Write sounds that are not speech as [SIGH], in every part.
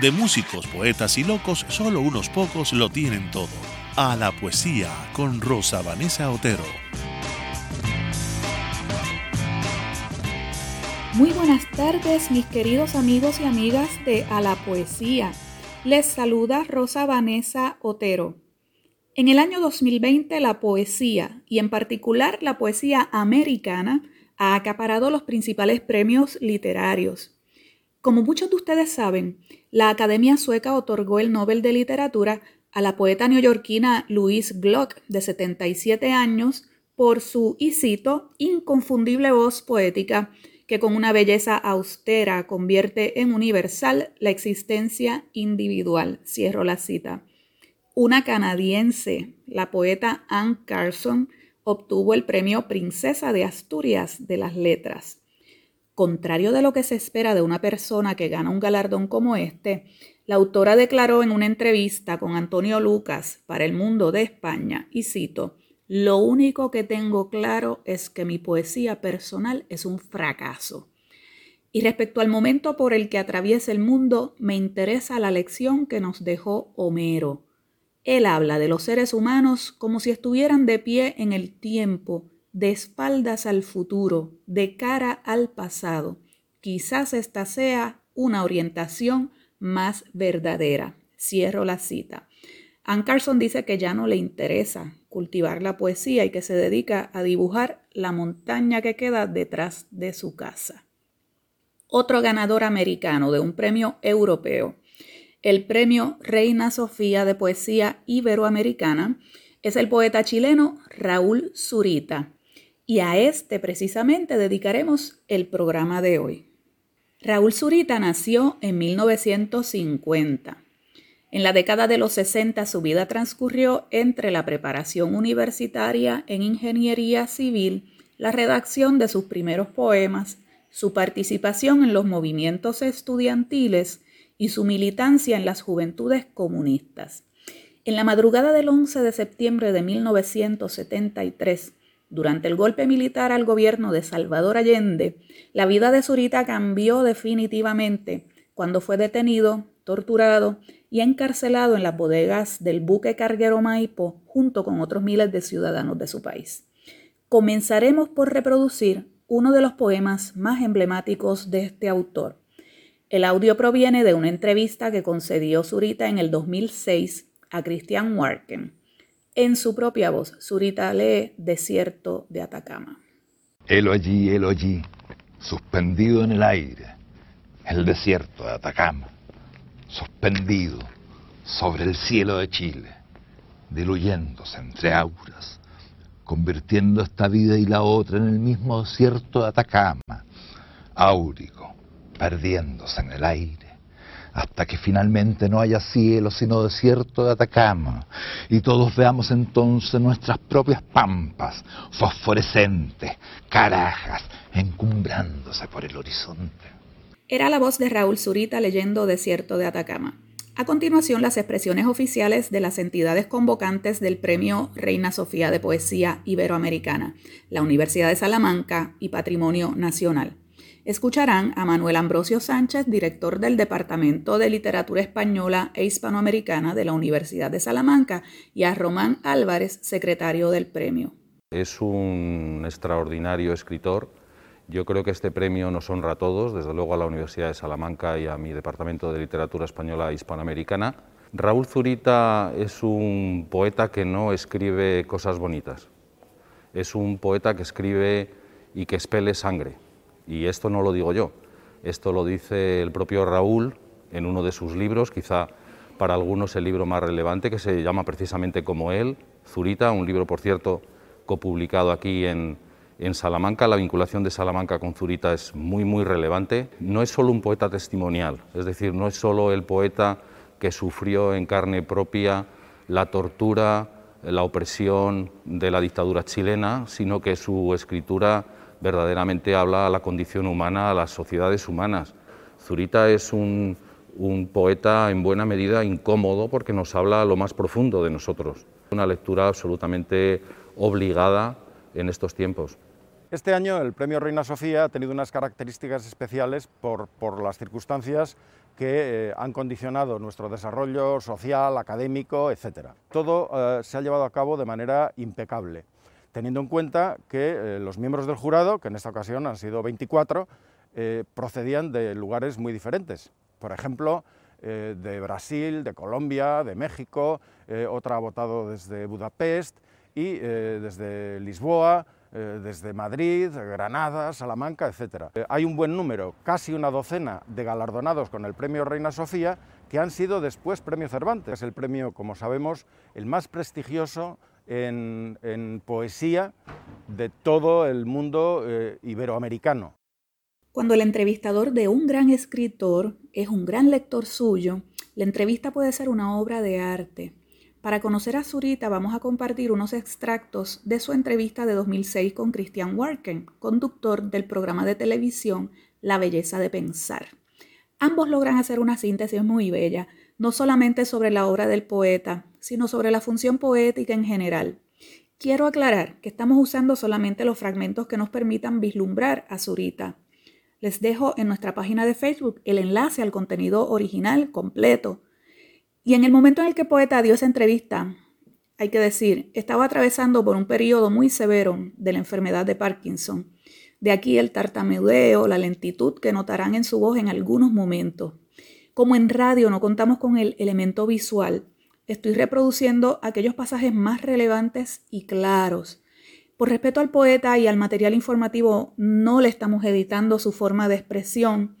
de músicos, poetas y locos, solo unos pocos lo tienen todo. A la poesía con Rosa Vanessa Otero. Muy buenas tardes, mis queridos amigos y amigas de A la Poesía. Les saluda Rosa Vanessa Otero. En el año 2020, la poesía, y en particular la poesía americana, ha acaparado los principales premios literarios. Como muchos de ustedes saben, la Academia Sueca otorgó el Nobel de Literatura a la poeta neoyorquina Louise Glock, de 77 años, por su, y cito, inconfundible voz poética que con una belleza austera convierte en universal la existencia individual. Cierro la cita. Una canadiense, la poeta Anne Carson, obtuvo el premio Princesa de Asturias de las Letras. Contrario de lo que se espera de una persona que gana un galardón como este, la autora declaró en una entrevista con Antonio Lucas para El Mundo de España, y cito, Lo único que tengo claro es que mi poesía personal es un fracaso. Y respecto al momento por el que atraviesa el mundo, me interesa la lección que nos dejó Homero. Él habla de los seres humanos como si estuvieran de pie en el tiempo de espaldas al futuro, de cara al pasado. Quizás esta sea una orientación más verdadera. Cierro la cita. Ann Carson dice que ya no le interesa cultivar la poesía y que se dedica a dibujar la montaña que queda detrás de su casa. Otro ganador americano de un premio europeo, el premio Reina Sofía de Poesía Iberoamericana, es el poeta chileno Raúl Zurita, y a este precisamente dedicaremos el programa de hoy. Raúl Zurita nació en 1950. En la década de los 60 su vida transcurrió entre la preparación universitaria en ingeniería civil, la redacción de sus primeros poemas, su participación en los movimientos estudiantiles y su militancia en las juventudes comunistas. En la madrugada del 11 de septiembre de 1973, durante el golpe militar al gobierno de Salvador Allende, la vida de Zurita cambió definitivamente cuando fue detenido, torturado y encarcelado en las bodegas del buque carguero Maipo junto con otros miles de ciudadanos de su país. Comenzaremos por reproducir uno de los poemas más emblemáticos de este autor. El audio proviene de una entrevista que concedió Zurita en el 2006 a Christian Warken. En su propia voz, Zurita lee Desierto de Atacama. Helo allí, helo allí, suspendido en el aire, el desierto de Atacama, suspendido sobre el cielo de Chile, diluyéndose entre auras, convirtiendo esta vida y la otra en el mismo desierto de Atacama, áurico, perdiéndose en el aire hasta que finalmente no haya cielo sino desierto de Atacama, y todos veamos entonces nuestras propias pampas, fosforescentes, carajas, encumbrándose por el horizonte. Era la voz de Raúl Zurita leyendo Desierto de Atacama. A continuación, las expresiones oficiales de las entidades convocantes del Premio Reina Sofía de Poesía Iberoamericana, la Universidad de Salamanca y Patrimonio Nacional. Escucharán a Manuel Ambrosio Sánchez, director del Departamento de Literatura Española e Hispanoamericana de la Universidad de Salamanca, y a Román Álvarez, secretario del premio. Es un extraordinario escritor. Yo creo que este premio nos honra a todos, desde luego a la Universidad de Salamanca y a mi Departamento de Literatura Española e Hispanoamericana. Raúl Zurita es un poeta que no escribe cosas bonitas. Es un poeta que escribe y que espele sangre y esto no lo digo yo, esto lo dice el propio Raúl en uno de sus libros, quizá para algunos el libro más relevante, que se llama precisamente como él, Zurita, un libro, por cierto, copublicado aquí en, Salamanca la vinculación de Salamanca con Zurita es muy muy relevante. No es solo un poeta testimonial, es decir, no es solo el poeta que sufrió en carne propia la tortura, la opresión de la dictadura chilena, sino que su escritura verdaderamente habla a la condición humana, a las sociedades humanas. Zurita es un, poeta en buena medida incómodo porque nos habla lo más profundo de nosotros. Una lectura absolutamente obligada en estos tiempos. Este año el premio Reina Sofía ha tenido unas características especiales por, por las circunstancias que eh, han condicionado nuestro desarrollo social, académico, etc. Todo eh, se ha llevado a cabo de manera impecable, teniendo en cuenta que eh, los miembros del jurado, que en esta ocasión han sido 24, procedían de lugares muy diferentes. Por ejemplo, de Brasil, de Colombia, de México, otra ha votado desde Budapest y desde Lisboa, eh, desde Madrid, Granada, Salamanca, etc. Eh, hay un buen número, casi una docena de galardonados con el premio Reina Sofía que han sido después premio Cervantes. Es el premio, como sabemos, el más prestigioso en, poesía de todo el mundo eh, iberoamericano. Cuando el entrevistador de un gran escritor es un gran lector suyo, la entrevista puede ser una obra de arte. Para conocer a Zurita vamos a compartir unos extractos de su entrevista de 2006 con Christian Warken, conductor del programa de televisión La Belleza de Pensar. Ambos logran hacer una síntesis muy bella, no solamente sobre la obra del poeta, sino sobre la función poética en general. Quiero aclarar que estamos usando solamente los fragmentos que nos permitan vislumbrar a Zurita. Les dejo en nuestra página de Facebook el enlace al contenido original completo y en el momento en el que poeta dio esa entrevista, hay que decir, estaba atravesando por un periodo muy severo de la enfermedad de Parkinson. De aquí el tartamudeo, la lentitud que notarán en su voz en algunos momentos. Como en radio no contamos con el elemento visual, estoy reproduciendo aquellos pasajes más relevantes y claros. Por respeto al poeta y al material informativo, no le estamos editando su forma de expresión,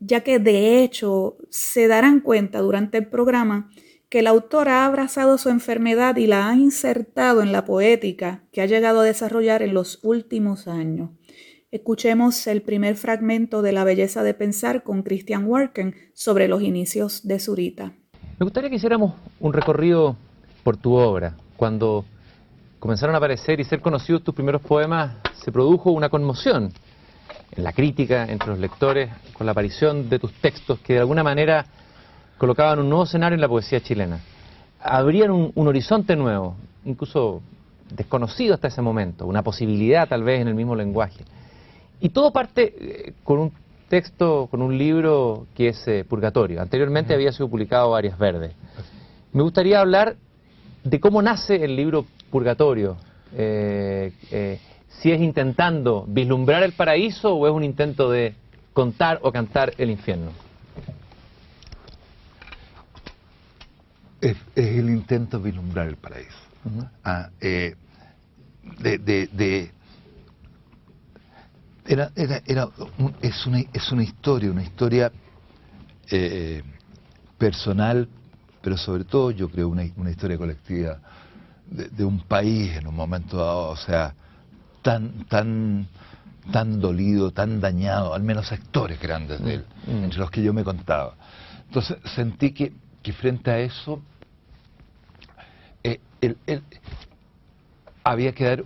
ya que de hecho se darán cuenta durante el programa que el autor ha abrazado su enfermedad y la ha insertado en la poética que ha llegado a desarrollar en los últimos años. Escuchemos el primer fragmento de La belleza de pensar con Christian Warken sobre los inicios de Zurita. Me gustaría que hiciéramos un recorrido por tu obra. Cuando comenzaron a aparecer y ser conocidos tus primeros poemas, se produjo una conmoción en la crítica, entre los lectores, con la aparición de tus textos que de alguna manera colocaban un nuevo escenario en la poesía chilena. Abrían un, horizonte nuevo, incluso desconocido hasta ese momento, una posibilidad tal vez en el mismo lenguaje. Y todo parte eh, con un texto, con un libro que es eh, Purgatorio. Anteriormente había sido publicado Varias Verdes. Me gustaría hablar de cómo nace el libro Purgatorio. Eh, si es intentando vislumbrar el paraíso o es un intento de contar o cantar el infierno. Es, el intento de vislumbrar el paraíso. Ah, eh, de, era, era, era es, una, es una historia, una historia eh, personal, pero sobre todo yo creo una, una historia colectiva de, de, un país en un momento dado, o sea, tan, tan, tan dolido, tan dañado, al menos sectores grandes de él, mm, mm. entre los que yo me contaba. Entonces sentí que, que frente a eso eh, había que dar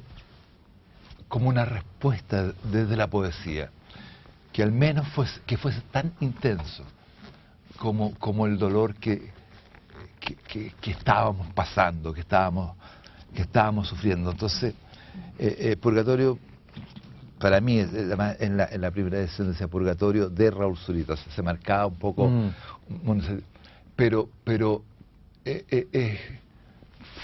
como una respuesta desde la poesía, que al menos fuese, que fuese tan intenso como, como el dolor que, que, que estábamos pasando, que estábamos, que estábamos sufriendo. Entonces, eh, eh, purgatorio, para mí, en la, en la primera edición decía Purgatorio de Raúl Zurita, se marcaba un poco, mm. pero, pero eh,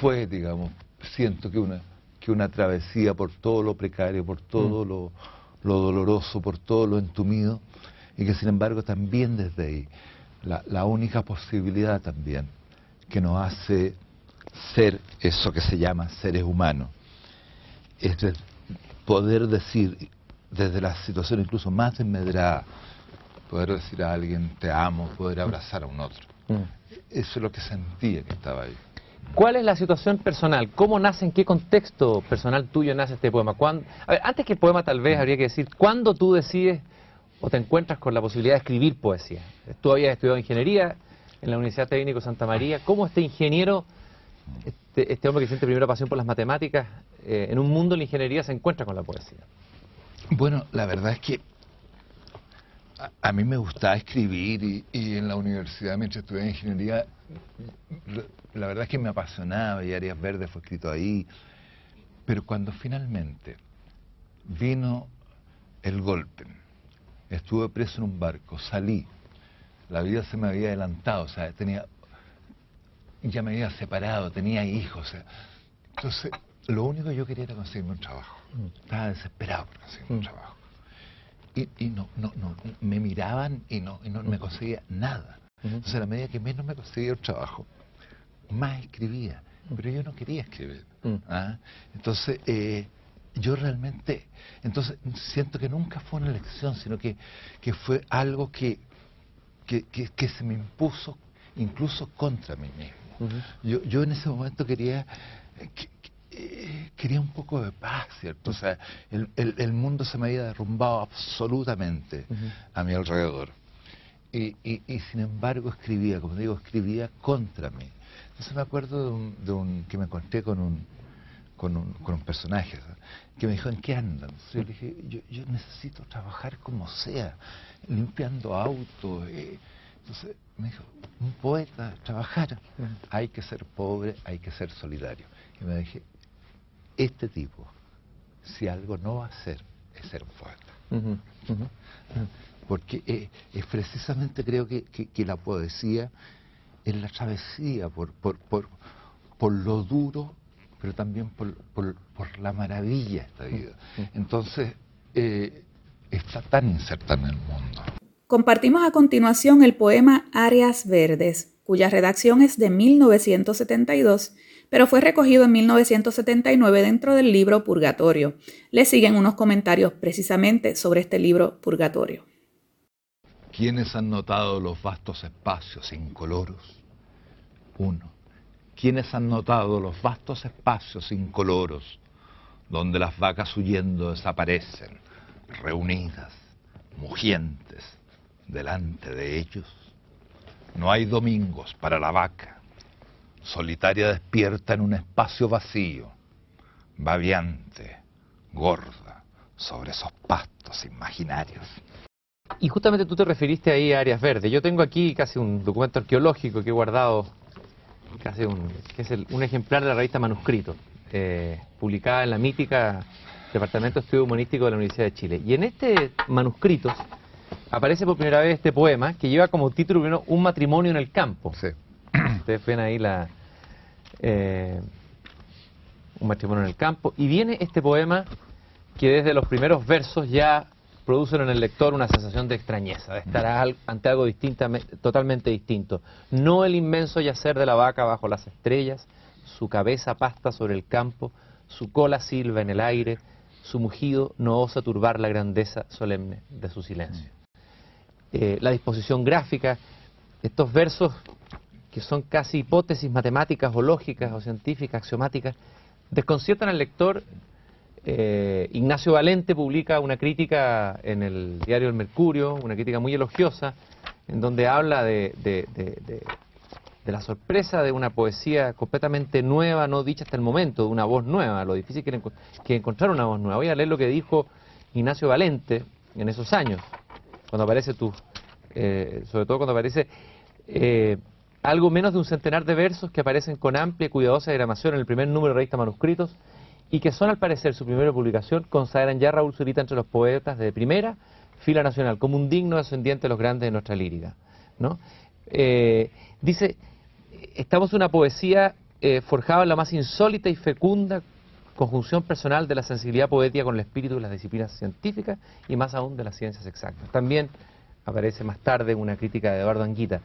fue, digamos, siento que una, que una travesía por todo lo precario, por todo mm. lo, lo, doloroso, por todo lo entumido, y que sin embargo también desde ahí, la, la única posibilidad también que nos hace ser eso que se llama seres humanos, es poder decir desde la situación incluso más desmedrada, poder decir a alguien te amo, poder abrazar a un otro. Mm. Eso es lo que sentía que estaba ahí. ¿Cuál es la situación personal? ¿Cómo nace, en qué contexto personal tuyo nace este poema? Antes que el poema tal vez habría que decir, ¿cuándo tú decides o te encuentras con la posibilidad de escribir poesía? Tú habías estudiado ingeniería en la Universidad Técnico Santa María. ¿Cómo este ingeniero, este, este hombre que siente primera pasión por las matemáticas, eh, en un mundo de la ingeniería se encuentra con la poesía? Bueno, la verdad es que a, mí me gustaba escribir y, y, en la universidad mientras estudié ingeniería la verdad es que me apasionaba y Arias Verdes fue escrito ahí, pero cuando finalmente vino el golpe, estuve preso en un barco, salí, la vida se me había adelantado, o sea, tenía, ya me había separado, tenía hijos, entonces lo único que yo quería era conseguirme un trabajo, estaba desesperado por conseguirme un mm. trabajo. Y, no, no, no, me miraban y no, y no me conseguía nada. Entonces, a la medida que menos me conseguía el trabajo, más escribía, pero yo no quería escribir. Mm. ¿ah? Entonces, eh, yo realmente, entonces siento que nunca fue una elección, sino que, que fue algo que, que, que, se me impuso incluso contra mí mismo. yo, yo en ese momento quería, eh, quería un poco de paz, ¿cierto? O sea, el, el, el mundo se me había derrumbado absolutamente a mi alrededor. Y, y, y, sin embargo escribía, como digo, escribía contra mí. Entonces me acuerdo de un, que me encontré con un, con un, con un personaje que me dijo, ¿en qué andan? yo le dije, yo, necesito trabajar como sea, limpiando autos. Eh". Entonces me dijo, un poeta, trabajar, hay que ser pobre, hay que ser solidario. Y me dije, este tipo, si algo no va a hacer, es ser un poeta. Porque eh, es precisamente creo que, que la poesía en la travesía, por, por, por, por lo duro, pero también por, por, la maravilla de esta vida. Entonces, eh, está tan inserta en el mundo. Compartimos a continuación el poema Áreas Verdes, cuya redacción es de 1972, pero fue recogido en 1979 dentro del libro Purgatorio. Le siguen unos comentarios precisamente sobre este libro Purgatorio. ¿Quiénes han notado los vastos espacios incoloros? Uno. ¿Quiénes han notado los vastos espacios incoloros donde las vacas huyendo desaparecen, reunidas, mugientes, delante de ellos? No hay domingos para la vaca, solitaria despierta en un espacio vacío, babiante, gorda, sobre esos pastos imaginarios. Y justamente tú te referiste ahí a áreas verdes. Yo tengo aquí casi un documento arqueológico que he guardado, casi un, que es un ejemplar de la revista Manuscrito, eh, publicada en la mítica Departamento de Estudio Humanístico de la Universidad de Chile. Y en este manuscrito aparece por primera vez este poema que lleva como título Un matrimonio en el campo. Sí. [CLEARS THROAT] Ustedes ven ahí la... Eh, un matrimonio en el campo. Y viene este poema que desde los primeros versos ya producen en el lector una sensación de extrañeza, de estar ante algo totalmente distinto. No el inmenso yacer de la vaca bajo las estrellas, su cabeza pasta sobre el campo, su cola silba en el aire, su mugido no osa turbar la grandeza solemne de su silencio. Eh, la disposición gráfica, estos versos que son casi hipótesis matemáticas o lógicas o científicas, axiomáticas, desconciertan al lector eh, Ignacio Valente publica una crítica en el diario El Mercurio, una crítica muy elogiosa, en donde habla de, la sorpresa de una poesía completamente nueva, no dicha hasta el momento, de una voz nueva, lo difícil que, que encontrar una voz nueva. Voy a leer lo que dijo Ignacio Valente en esos años, cuando aparece tú, eh, sobre todo cuando aparece eh, algo menos de un centenar de versos que aparecen con amplia y cuidadosa diagramación en el primer número de revista Manuscritos, y que son al parecer su primera publicación, consagran ya a Raúl Zurita entre los poetas de primera fila nacional, como un digno descendiente de los grandes de nuestra lírica. ¿no? Eh, dice, estamos en una poesía eh, forjada en la más insólita y fecunda conjunción personal de la sensibilidad poética con el espíritu de las disciplinas científicas y más aún de las ciencias exactas. También aparece más tarde una crítica de Eduardo Anguita.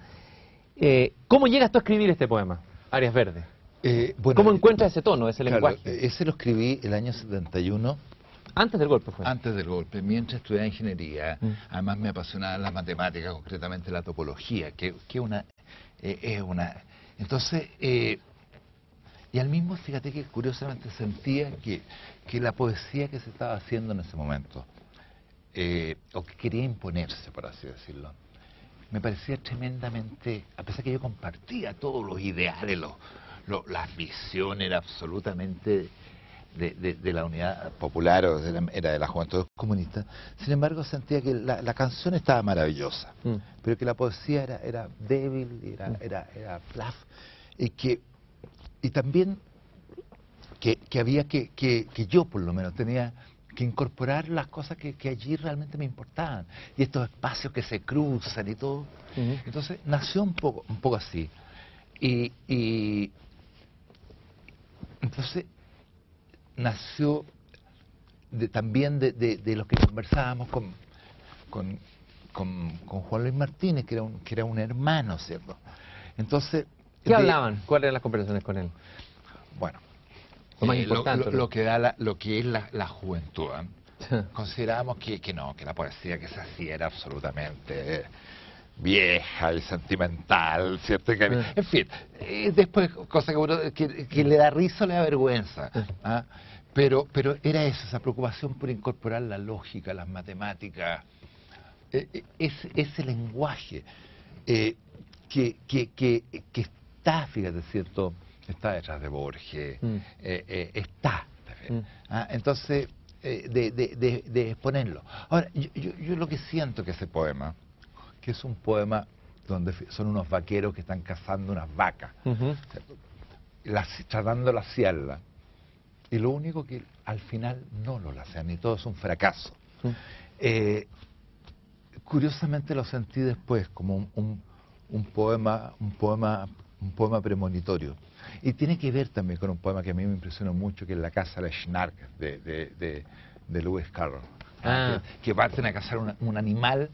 Eh, ¿Cómo llegas tú a escribir este poema, Arias Verdes? Eh, ¿Cómo encuentras ese tono, ese lenguaje? Ese lo escribí el año 71. Antes del golpe fue. Antes del golpe, mientras estudiaba ingeniería. Mm. Además me apasionaba la matemática, concretamente la topología, que, que una, eh, es una... Entonces, eh, y al mismo, fíjate que curiosamente sentía que, que la poesía que se estaba haciendo en ese momento, eh, o que quería imponerse, por así decirlo, me parecía tremendamente, a pesar que yo compartía todos los ideales, los, los- las visiones, era absolutamente de, de- de la unidad popular o de la- era de la juventud comunista, sin embargo sentía que la, la canción estaba maravillosa, Mm. pero que la poesía era, era débil, era, era, era plaf, y que y también que, que había que, que, que yo por lo menos tenía que incorporar las cosas que, que allí realmente me importaban y estos espacios que se cruzan y todo Ujú. entonces nació un poco un poco así y, y entonces nació de- también de, de, de lo que conversábamos con, con, con, con Juan Luis Martínez que era un, que era un hermano cierto entonces ¿Qué hablaban? ¿Cuáles eran las conversaciones con él? bueno, Lo más eh, importante, lo, ¿no? lo que da la- lo que es la, la juventud. ¿eh? Considerábamos que, que no, que la poesía que se hacía era absolutamente eh, vieja y sentimental, ¿cierto? En fin, después, cosa que, uno- que, que le da risa o le da vergüenza. ¿ah? Pero, pero era eso, esa preocupación por incorporar la lógica, las matemáticas, eh, eh, ese, ese lenguaje eh, que, que, que, que está, fíjate, ¿cierto? Está detrás de Borges, Mm. eh, eh, está. Mm. Ah, entonces, de, de, de, de exponerlo. Ahora, yo, yo, yo lo que siento que ese poema, que es un poema donde son unos vaqueros que están cazando unas vacas, las, tratando de laciarla, y lo único que al final no lo lacean, y todo es un fracaso. Eh, curiosamente lo sentí después como un, un- un poema, un poema, un poema premonitorio. Y tiene que ver también con un poema que a mí me impresionó mucho, que es La casa de Schnark, de, de, de, de Lewis Carroll. Ah. Que, que parten a cazar una- un animal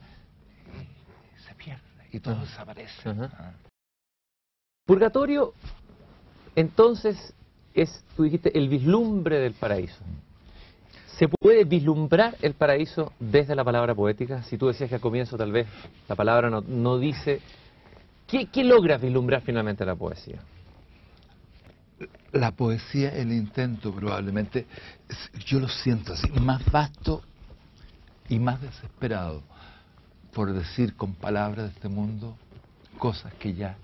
y todo Ajá. desaparece. Ajá. Ah. Purgatorio, entonces, es, tú dijiste, el vislumbre del paraíso. ¿Se puede vislumbrar el paraíso desde la palabra poética? Si tú decías que al comienzo tal vez la palabra no, no dice... ¿Qué, qué logras vislumbrar finalmente la poesía? La poesía, el intento probablemente, yo lo siento así, más vasto y más desesperado por decir con palabras de este mundo cosas que ya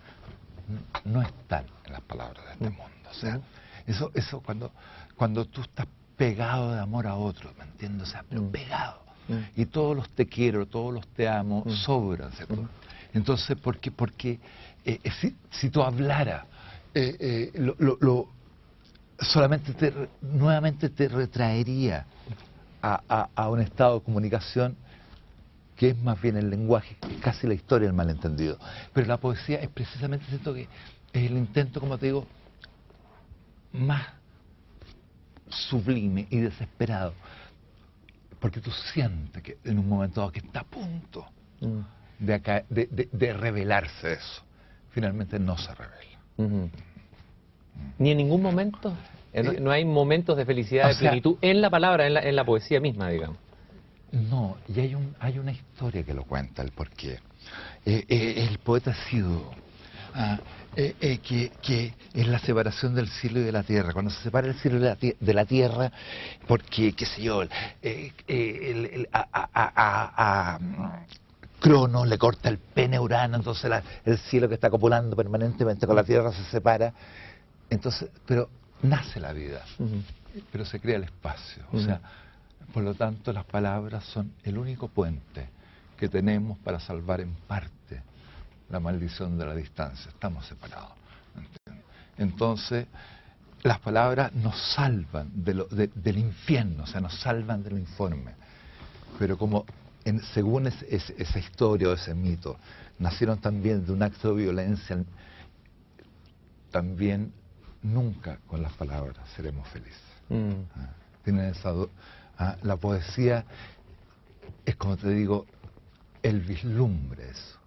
no están en las palabras de este Mm. mundo. O sea, eso, eso cuando, cuando tú estás pegado de amor a otro, ¿me entiendes? O sea, pero Mm. pegado. Mm. Y todos los te quiero, todos los te amo, sobran, ¿cierto? Entonces, ¿por qué? Porque eh, eh, si, si tú hablaras, eh, eh, lo, lo- lo- solamente te, nuevamente te retraería a, a- a un estado de comunicación que es más bien el lenguaje, que es casi la historia del malentendido. Pero la poesía es precisamente, siento que es el intento, como te digo, más sublime y desesperado. Porque tú sientes que en un momento dado que está a punto Mm. de, aca- de, de- de revelarse eso. Finalmente no se revela. Ni en ningún momento. Eh, No, no hay momentos de felicidad, o de sea- plenitud en la palabra, en la, en la poesía misma, digamos. No, y hay, un, hay una historia que lo cuenta el porqué. Eh, eh, el poeta ha sido ah, eh, que, que es la separación del cielo y de la tierra. Cuando se separa el cielo de la, tie- de la tierra, porque, qué sé yo, el- a, a- Crono le corta el pene a Urano, entonces la- el cielo que está copulando permanentemente con la tierra se separa. Entonces, pero nace la vida pero se crea el espacio. O sea, por lo tanto, las palabras son el único puente que tenemos para salvar en parte la maldición de la distancia. Estamos separados. ¿entiendes? Entonces, las palabras nos salvan de lo- de- del infierno, o sea, nos salvan del informe. Pero como en- según es- es- esa historia o ese mito, nacieron también de un acto de violencia, también nunca con las palabras seremos felices. Mm. Ah, Tienen esa ah, la poesía es como te digo, el vislumbre eso,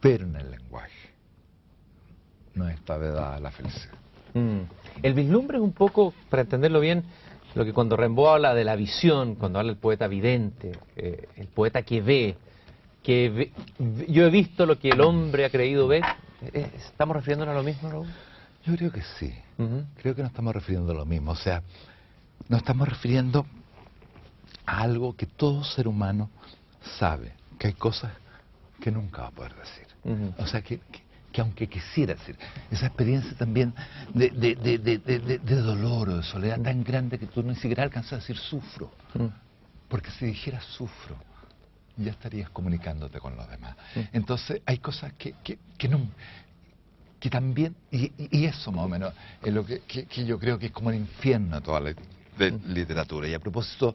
pero en el lenguaje. No está vedada la felicidad. Mm. El vislumbre es un poco, para entenderlo bien, lo que cuando Rimbaud habla de la visión, cuando habla el poeta vidente, eh, el poeta que ve, que ve- yo he visto lo que el hombre ha creído ver, eh, ¿estamos refiriéndonos a lo mismo, Raúl? Yo creo que sí. Creo que nos estamos refiriendo a lo mismo. O sea, nos estamos refiriendo algo que todo ser humano sabe, que hay cosas que nunca va a poder decir. O sea, que, que, aunque quisiera decir, esa experiencia también de, de, de, de, dolor o de soledad tan grande que tú ni siquiera alcanzas a decir sufro. Porque si dijeras sufro, ya estarías comunicándote con los demás. Entonces, hay cosas que, que, que no, que también, y, y, eso más o menos es lo que, que, yo creo que es como el infierno de toda la literatura. Y a propósito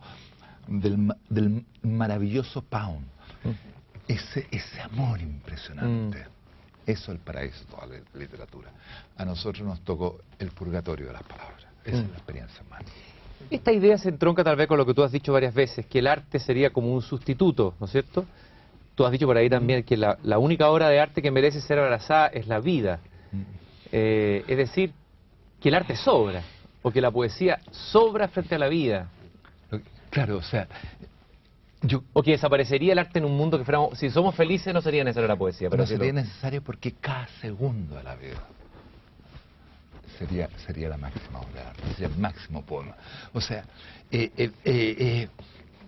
del, del maravilloso Pound, ese, ese amor impresionante. Mm. Eso es el paraíso de toda la literatura. A nosotros nos tocó el purgatorio de las palabras. Esa es mm. la experiencia humana. Esta idea se entronca tal vez con lo que tú has dicho varias veces, que el arte sería como un sustituto, ¿no es cierto? Tú has dicho por ahí también que la, la única obra de arte que merece ser abrazada es la vida. Mm. Eh, es decir, que el arte sobra, o que la poesía sobra frente a la vida. Claro, o sea, o que desaparecería el arte en un mundo que fuéramos... Si somos felices no sería necesaria la poesía. Pero no sería necesario porque cada segundo de la vida sería, sería la máxima obra sería el máximo poema. O sea, eh, eh, eh,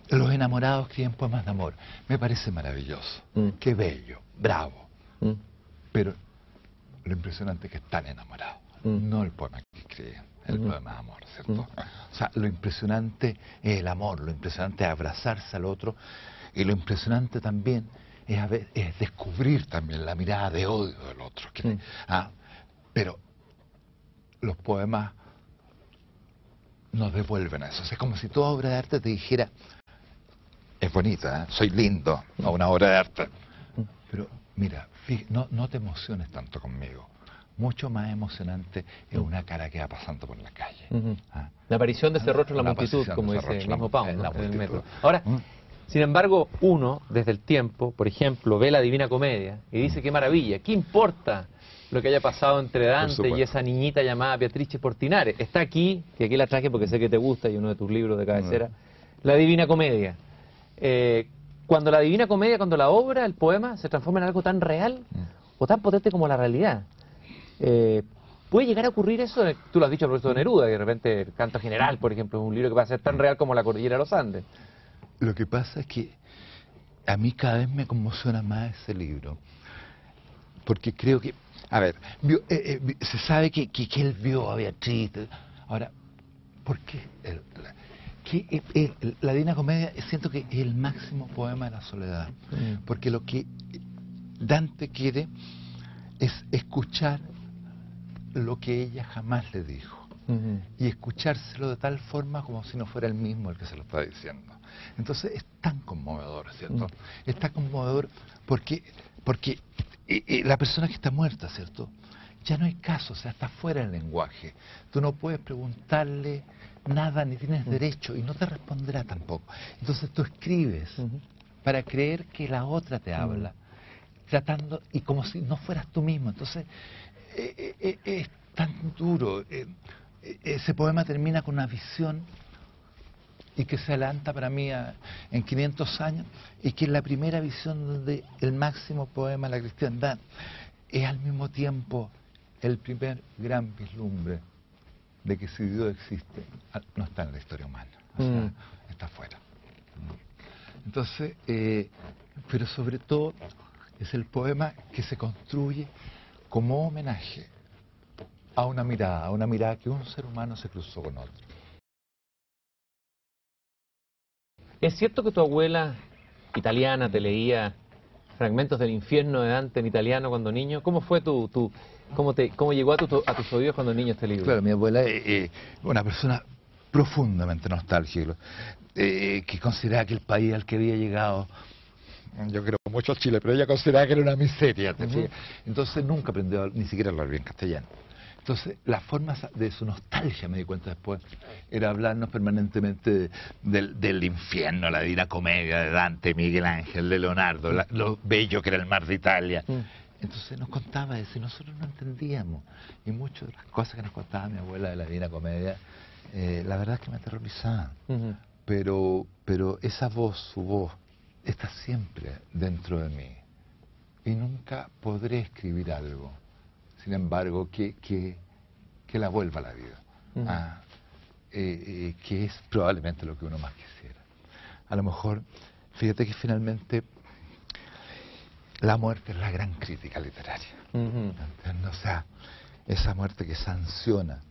los enamorados escriben poemas de amor. Me parece maravilloso. Mm. Qué bello, bravo. Mm. Pero lo impresionante es que están enamorados, mm. no el poema que escriben el poema de amor, ¿cierto? O sea, lo impresionante es el amor, lo impresionante es abrazarse al otro y lo impresionante también es, es descubrir también la mirada de odio del otro. ¿ah? Pero los poemas nos devuelven a eso. es como si toda obra de arte te dijera, es bonita, ¿eh? soy lindo, a una obra de arte. Pero mira, no, no te emociones tanto conmigo mucho más emocionante es una cara que va pasando por la calle. ¿ah? La aparición de ese rostro en la multitud, como dice el mismo en el metro. Ahora, ¿Mm? sin embargo, uno, desde el tiempo, por ejemplo, ve la Divina Comedia y dice, qué maravilla, ¿qué importa lo que haya pasado entre Dante y esa niñita llamada Beatrice Portinari? Está aquí, que aquí la traje porque sé que te gusta y uno de tus libros de cabecera, la Divina Comedia. Eh, cuando la Divina Comedia, cuando la obra, el poema, se transforma en algo tan real mm. o tan potente como la realidad. Eh, ¿Puede llegar a ocurrir eso? Tú lo has dicho a propósito de Neruda, de repente el canto general, por ejemplo, es un libro que va a ser tan real como la cordillera de los Andes. Lo que pasa es que a mí cada vez me conmociona más ese libro, porque creo que, a ver, eh, eh, se sabe que, que, él vio a Beatriz, ahora, ¿por qué? la, que, la Divina Comedia siento que es el máximo poema de la soledad, mm. porque lo que Dante quiere es escuchar lo que ella jamás le dijo. Y escuchárselo de tal forma como si no fuera el mismo el que se lo está diciendo. Entonces es tan conmovedor, ¿cierto? Mm. Es tan conmovedor porque, porque la persona que está muerta, ¿cierto? Ya no hay caso, o sea, está fuera del lenguaje. Tú no puedes preguntarle nada ni tienes derecho y no te responderá tampoco. Entonces tú escribes para creer que la otra te habla, tratando y como si no fueras tú mismo. Entonces eh, eh, eh, es tan duro. ese poema termina con una visión y que se adelanta para mí en 500 años y que es la primera visión donde el máximo poema de la cristiandad es al mismo tiempo el primer gran vislumbre de que si Dios existe, ah, no está en la historia humana, mm. está fuera. Entonces, pero sobre todo es el poema que se construye como homenaje a una mirada, a una mirada que un ser humano se cruzó con otro. ¿Es cierto que tu abuela italiana te leía fragmentos del infierno de Dante en italiano cuando niño? ¿Cómo fue tu, tu cómo te, cómo llegó a, tu, a tus oídos cuando niño este libro? Claro, mi abuela es una persona profundamente nostálgica, eh, que consideraba que el país al que había llegado yo creo mucho Chile, pero ella consideraba que era una miseria, Entonces nunca aprendió ni siquiera a hablar bien castellano. Entonces, la forma de su nostalgia, me di cuenta después, era hablarnos permanentemente del, infierno, la divina comedia de Dante, Miguel Ángel, de Leonardo, lo bello que era el mar de Italia. Mm. Entonces nos contaba eso y nosotros no entendíamos. Y muchas de las cosas que nos contaba mi abuela de la divina comedia, eh, la verdad es que me aterrorizaban. pero, pero esa voz, su voz, está siempre dentro de mí y nunca podré escribir algo, sin embargo, que, que, que la vuelva a la vida. Ah, eh, eh, que es probablemente lo que uno más quisiera. A lo mejor, fíjate que finalmente la muerte es la gran crítica literaria. O sea, esa muerte que sanciona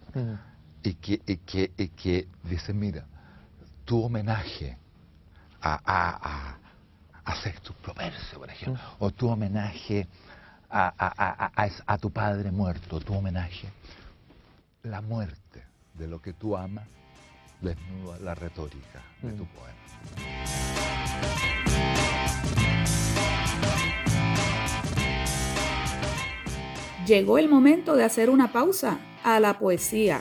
y, que, y, que, y que dice, mira, tu homenaje a, a, a, Sextus Propercio, por ejemplo, o tu homenaje a, a, tu padre muerto, tu homenaje, la muerte de lo que tú amas desnuda la retórica de tu poema. Llegó el momento de hacer una pausa a la poesía.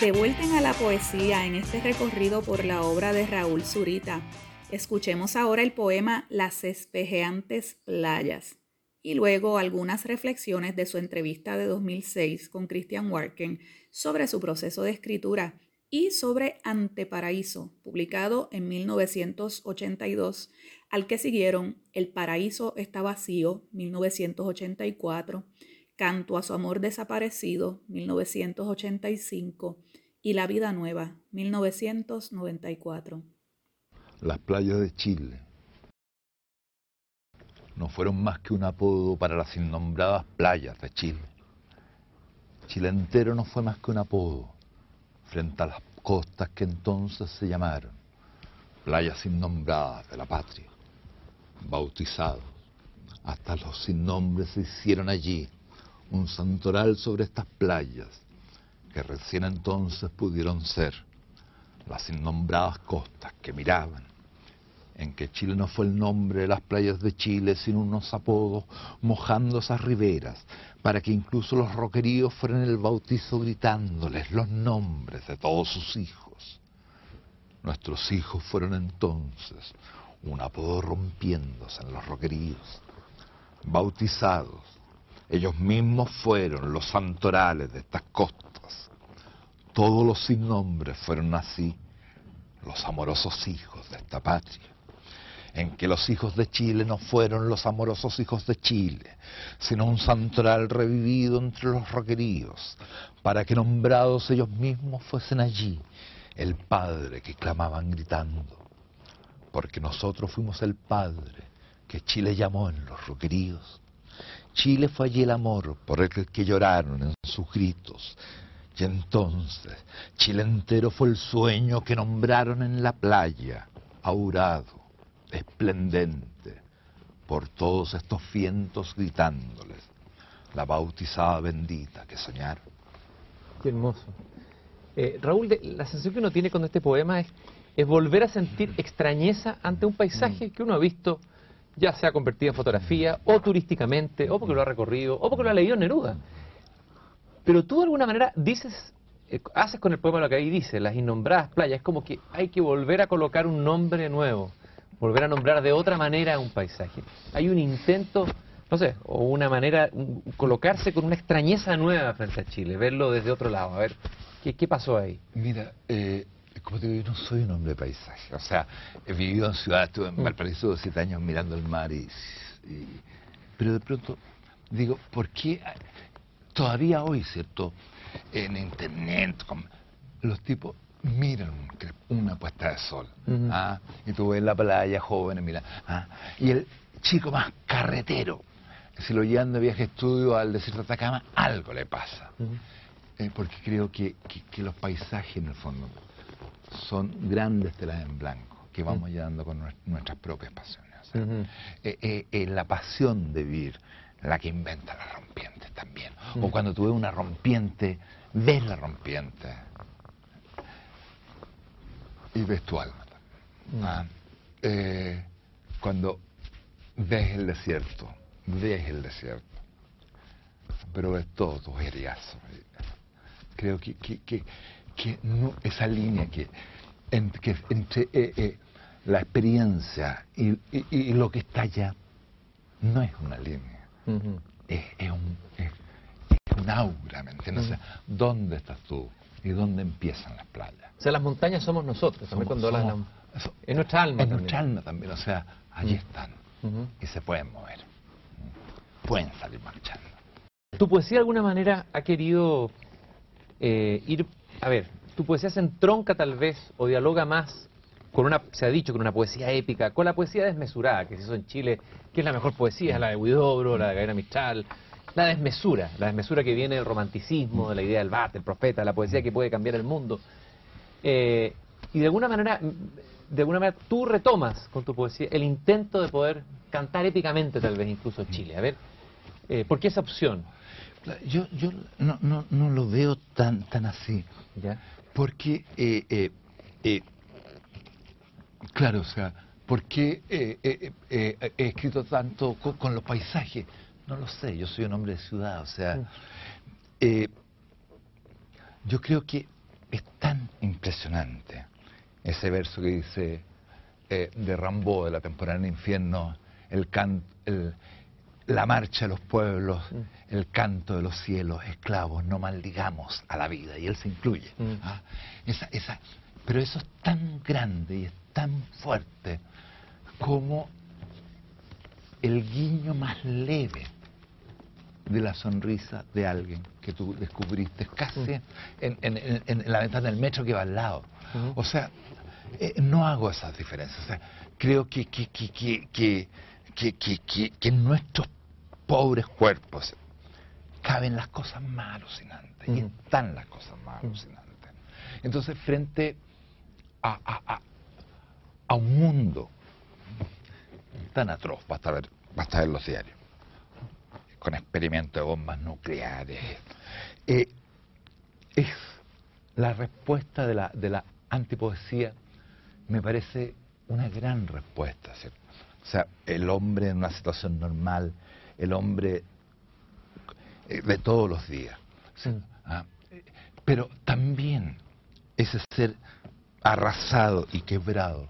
De vuelta a la poesía en este recorrido por la obra de Raúl Zurita. Escuchemos ahora el poema Las espejeantes playas y luego algunas reflexiones de su entrevista de 2006 con Christian Warken sobre su proceso de escritura y sobre Anteparaíso, publicado en 1982, al que siguieron El Paraíso está vacío, 1984, Canto a su amor desaparecido, 1985, y La vida nueva, 1994. Las playas de Chile no fueron más que un apodo para las innombradas playas de Chile. Chile entero no fue más que un apodo frente a las costas que entonces se llamaron playas innombradas de la patria, bautizados. Hasta los sin nombres se hicieron allí un santoral sobre estas playas, que recién entonces pudieron ser las innombradas costas que miraban, en que Chile no fue el nombre de las playas de Chile, sino unos apodos mojando esas riberas, para que incluso los roqueríos fueran el bautizo gritándoles los nombres de todos sus hijos. Nuestros hijos fueron entonces un apodo rompiéndose en los roqueríos, bautizados ellos mismos fueron los santorales de estas costas. Todos los sin nombre fueron así, los amorosos hijos de esta patria. En que los hijos de Chile no fueron los amorosos hijos de Chile, sino un santoral revivido entre los roqueríos, para que nombrados ellos mismos fuesen allí el Padre que clamaban gritando. Porque nosotros fuimos el Padre que Chile llamó en los roqueríos Chile fue allí el amor por el que lloraron en sus gritos. Y entonces Chile entero fue el sueño que nombraron en la playa, aurado, esplendente, por todos estos vientos gritándoles, la bautizada bendita que soñaron. Qué hermoso. Eh, Raúl, la sensación que uno tiene con este poema es, es volver a sentir extrañeza ante un paisaje mm. que uno ha visto ya se ha convertido en fotografía, o turísticamente, o porque lo ha recorrido, o porque lo ha leído en Neruda. Pero tú de alguna manera dices, eh, haces con el poema lo que ahí dice, las innombradas playas, es como que hay que volver a colocar un nombre nuevo, volver a nombrar de otra manera un paisaje. Hay un intento, no sé, o una manera, colocarse con una extrañeza nueva frente a Chile, verlo desde otro lado, a ver, ¿qué, qué pasó ahí? Mira, eh, como te digo, yo no soy un hombre de paisaje. O sea, he vivido en ciudad, estuve en mm. Valparaíso siete años mirando el mar y, Pero de pronto digo, ¿por qué todavía hoy, cierto, en internet, los tipos miran una puesta de sol, ¿ah? y tú ves la playa, jóvenes, mira, ¿ah? y el chico más carretero, si lo llevan de viaje estudio al desierto de Atacama, algo le pasa. Eh, porque creo que, que, los paisajes, en el fondo, son grandes telas en blanco que vamos llenando con nuestras propias pasiones. Eh, eh, eh, la pasión de vivir, la que inventa las rompientes también. O cuando tú ves una rompiente, ves la rompiente y ves tu alma. Ah, cuando ves el desierto, ves el desierto, pero ves todo tu eriazo. Creo que, que, que, que no, esa línea que, en- que entre eh, eh, la experiencia y, y- y lo que está allá no es una línea, es, es un, es, es un aura, ¿me entiendes? O sea, ¿dónde estás tú? ¿Y dónde empiezan las playas? O sea, las montañas somos nosotros, Somos- cuando somos- Es nuestra alma Es también. nuestra alma también, o sea, allí están y se pueden mover. Pueden salir marchando. Tu poesía de alguna manera ha querido eh, ir, a ver, tu poesía se entronca tal vez o dialoga más con una, se ha dicho, con una poesía épica, con la poesía desmesurada, que se hizo en Chile, que es la mejor poesía, la de Huidobro, la de Gabriela Mistral, la desmesura, la desmesura que viene del romanticismo, de la idea del bate, del profeta, la poesía que puede cambiar el mundo. Eh, y de alguna manera, de alguna manera tú retomas con tu poesía el intento de poder cantar épicamente tal vez incluso Chile. A ver, eh, ¿por qué esa opción? Yo, yo no, no, no lo veo tan, tan así, ¿Ya? porque, eh, eh, eh, claro, o sea, ¿por qué he escrito tanto co- con, los paisajes? No lo sé, yo soy un hombre de ciudad, o sea, yo creo que es tan impresionante ese verso que dice eh, de Rambo, de la temporada en infierno, el can- el- la marcha de los pueblos, el canto de los cielos, esclavos, no maldigamos a la vida, y él se incluye. Mm. ¿ah? Esa, esa, pero eso es tan grande y es tan fuerte como el guiño más leve de la sonrisa de alguien que tú descubriste casi Mm. en, en- en- en la ventana del metro que va al lado. O sea, eh, no hago esas diferencias. O sea, creo que, que, que, que, que- que- que en nuestros pobres cuerpos caben las cosas más alucinantes y están las cosas más alucinantes. Entonces, frente a, a- a- a un mundo tan atroz, basta ver, basta ver los diarios, con experimentos de bombas nucleares, eh, es la respuesta de la, de la antipoesía, me parece una gran respuesta. ¿cierto? O sea, el hombre en una situación normal, el hombre eh, de todos los días. ¿sí? Ah, Pero también ese ser arrasado y quebrado,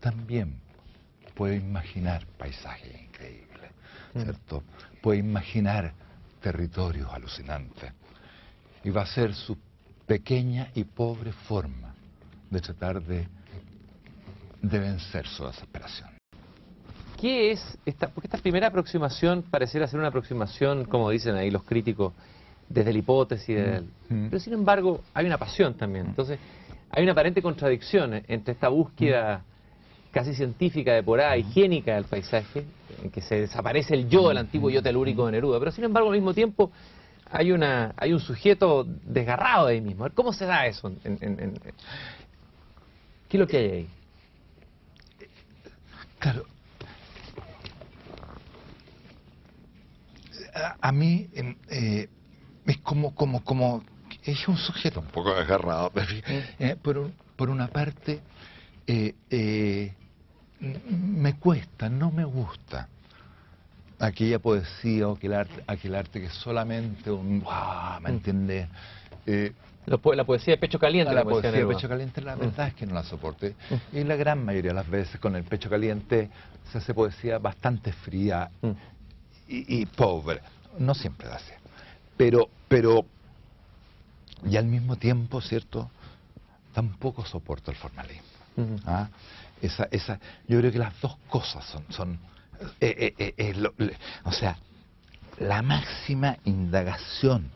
también puede imaginar paisajes increíbles, Mm. ¿cierto? Puede imaginar territorios alucinantes. Y va a ser su pequeña y pobre forma de tratar de, de vencer su desesperación. ¿Qué es esta? Porque esta primera aproximación pareciera ser una aproximación, como dicen ahí los críticos, desde la hipótesis, del- Mm. pero sin embargo hay una pasión también. Entonces, hay una aparente contradicción entre esta búsqueda casi científica, depurada, higiénica del paisaje, en que se desaparece el yo, el antiguo yo telúrico de Neruda, pero sin embargo al mismo tiempo hay una hay un sujeto desgarrado de ahí mismo. ¿Cómo se da eso? en- en- en- ¿Qué es lo que hay ahí? Claro. A, a mí em, eh, es como, como, como, es un sujeto un poco desgarrado. pero, [LAUGHS] eh, por, un- por una parte, eh, me cuesta, no me gusta aquella poesía o aquel arte, aquel arte que es solamente un, ¡guau! ¿me Mm. entiendes? Eh, La, po- la poesía de pecho caliente. la decía poesía de pecho caliente, la Mm. verdad es que no la soporte. Y la gran mayoría de las veces con el pecho caliente se hace poesía bastante fría Mm. Y, y pobre. No siempre es así. Pero, pero, y al mismo tiempo, ¿cierto? Tampoco soporto el formalismo. ¿ah? Esa, esa, yo creo que las dos cosas son, son eh, eh, eh, eh, lo- le- o sea, la máxima indagación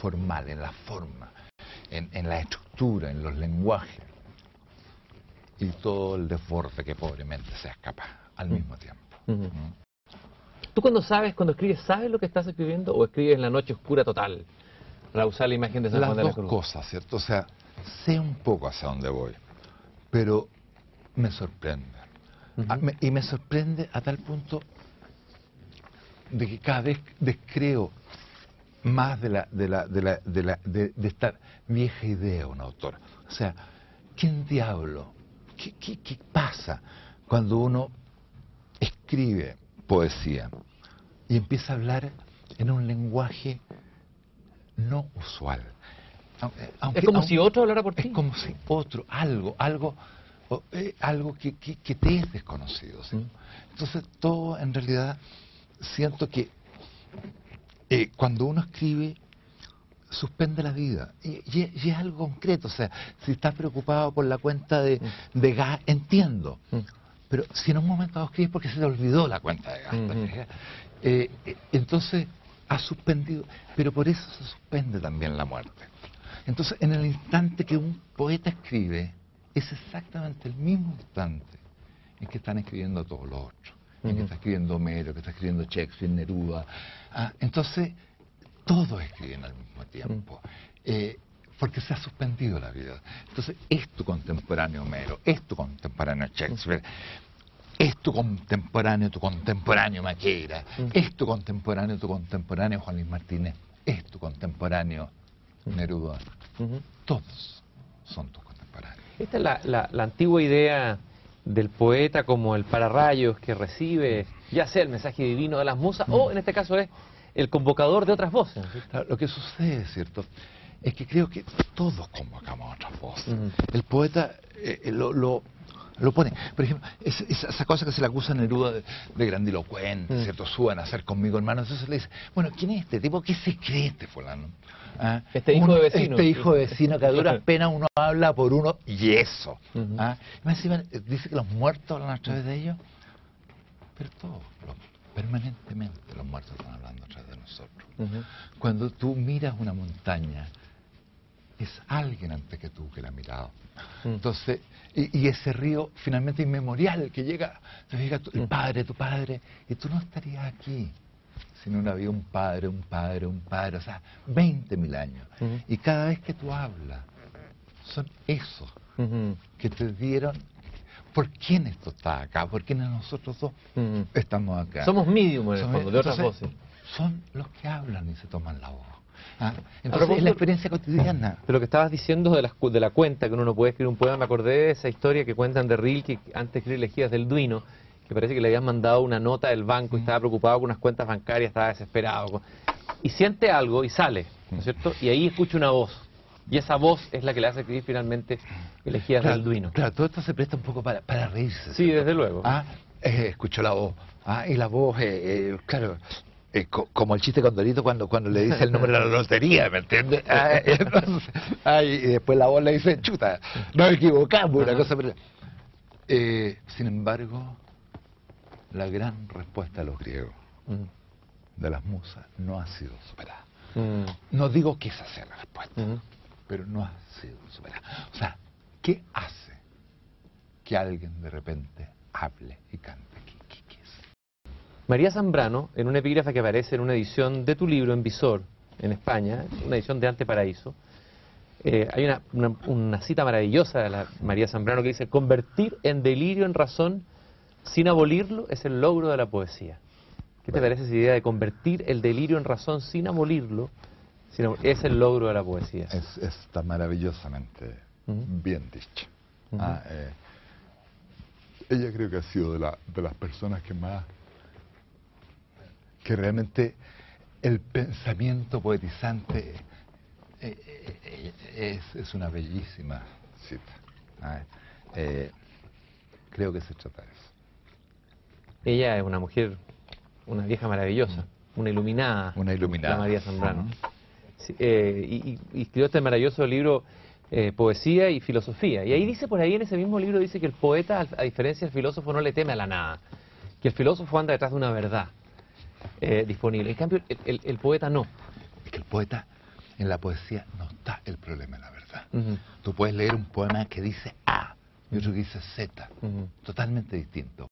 formal en la forma, en, en la estructura, en los lenguajes y todo el desborde que pobremente se escapa al mismo tiempo. ¿Tú cuando sabes, cuando escribes, sabes lo que estás escribiendo o escribes en la noche oscura total? Para usar la imagen de San Las Juan de la dos Cruz. cosas, ¿cierto? O sea, sé un poco hacia dónde voy, pero me sorprende. Ah, me- y me sorprende a tal punto de que cada vez descreo más de, la, de, la, de, la, de, la- de- de esta vieja idea de un autor. O sea, ¿quién diablo? ¿Qué, qué, qué pasa cuando uno es- escribe poesía y empieza a hablar en un lenguaje no usual. es como si otro hablara por ti. Es como si otro, algo, algo, eh, algo que, que, te es desconocido. Mm. Entonces todo en realidad siento que eh, cuando uno escribe suspende la vida. Y, es algo concreto. O sea, si estás preocupado por la cuenta de, mm. de gas, entiendo. Mm. Pero si en un momento escribes porque se te olvidó la cuenta de gas. Eh, entonces, ha suspendido. Pero por eso se suspende también la muerte. Entonces, en el instante que un poeta escribe, es exactamente el mismo instante en que están escribiendo todos los otros. En que está escribiendo Homero, que está escribiendo Shakespeare, Neruda. Ah, entonces, todos escriben al mismo tiempo. Eh, porque se ha suspendido la vida. Entonces, es tu contemporáneo Homero, es tu contemporáneo Shakespeare, es tu contemporáneo, tu contemporáneo Maquera, es tu contemporáneo, tu contemporáneo Juan Luis Martínez, es tu contemporáneo Neruda. Todos son tus contemporáneos. Esta es la, la, antigua idea del poeta como el pararrayos que recibe ya sea el mensaje divino de las musas o en este caso es el convocador de otras voces. lo que sucede, ¿cierto? Es que creo que todos convocamos otras voces. El poeta eh, eh, lo, lo, pone. Por ejemplo, esa cosa que se le acusa a Neruda de, grandilocuente, ¿cierto? Suban a hacer conmigo, hermano. Entonces le dice, bueno, ¿quién es este tipo? ¿Qué se cree este fulano? ¿Ah? Este hijo de vecino. Este hijo de vecino que a duras [LAUGHS] penas uno habla por uno y eso. ¿Ah? dice que los muertos hablan a través de ellos, pero todos, permanentemente los muertos están hablando a través de nosotros. Cuando tú miras una montaña, es alguien antes que tú que la ha mirado. Entonces, y, ese río finalmente inmemorial que llega, llega tu, el padre, tu padre, y tú no estarías aquí si no había un padre, un padre, un padre, o sea, 20 mil años. Y cada vez que tú hablas, son esos que te dieron ¿Por quién esto está acá? ¿Por quiénes nosotros dos estamos acá? Somos medium en el fondo, de otras voces. Son los que hablan y se toman la voz. ¿Ah? Entonces es la experiencia cotidiana. De lo que estabas diciendo de la, de la cuenta, que uno no puede escribir un poema, me acordé de esa historia que cuentan de Rilke antes de escribir Elegías del Duino, que parece que le habían mandado una nota del banco y estaba preocupado con unas cuentas bancarias, estaba desesperado. Y siente algo y sale, ¿no es cierto? Y ahí escucha una voz. Y esa voz es la que le hace escribir finalmente Elegías del Duino. Claro, todo esto se presta un poco para, para reírse. Sí, desde luego. Ah, eh, escuchó la voz. Ah, y la voz, eh, eh, claro, eh, como el chiste con Dorito cuando, cuando le dice el número de la lotería, ¿me entiendes? [LAUGHS] Ah, y después la voz le dice, chuta, nos equivocamos, una cosa. Eh, sin embargo, la gran respuesta de los griegos, mm. de las musas, no ha sido superada. Mm. No digo que esa sea la respuesta, mm. pero no ha sido superada. O sea, ¿qué hace que alguien de repente hable y cante? María Zambrano, en una epígrafe que aparece en una edición de tu libro en Visor, en España, una edición de Anteparaíso, eh, hay una, una, cita maravillosa de la María Zambrano que dice, convertir en delirio en razón sin abolirlo es el logro de la poesía. ¿Qué te parece esa idea de convertir el delirio en razón sin abolirlo? es el logro de la poesía. Es, está maravillosamente bien dicho. Ah, eh, ella creo que ha sido de, la, de las personas que más que realmente el pensamiento poetizante eh, eh, es, una bellísima cita. ¿ah? Eh, creo que se trata de eso. Ella es una mujer, una vieja maravillosa, una iluminada. Una iluminada. María Zambrano. y, escribió este maravilloso libro Poesía y Filosofía. Y ahí dice, por ahí en ese mismo libro, dice que el poeta, a diferencia del filósofo, no le teme a la nada. Que el filósofo anda detrás de una verdad eh, disponible. En cambio, el, poeta no. Es que el poeta, en la poesía, no está el problema la verdad. Tú puedes leer un poema que dice A y otro que dice Z, totalmente distinto.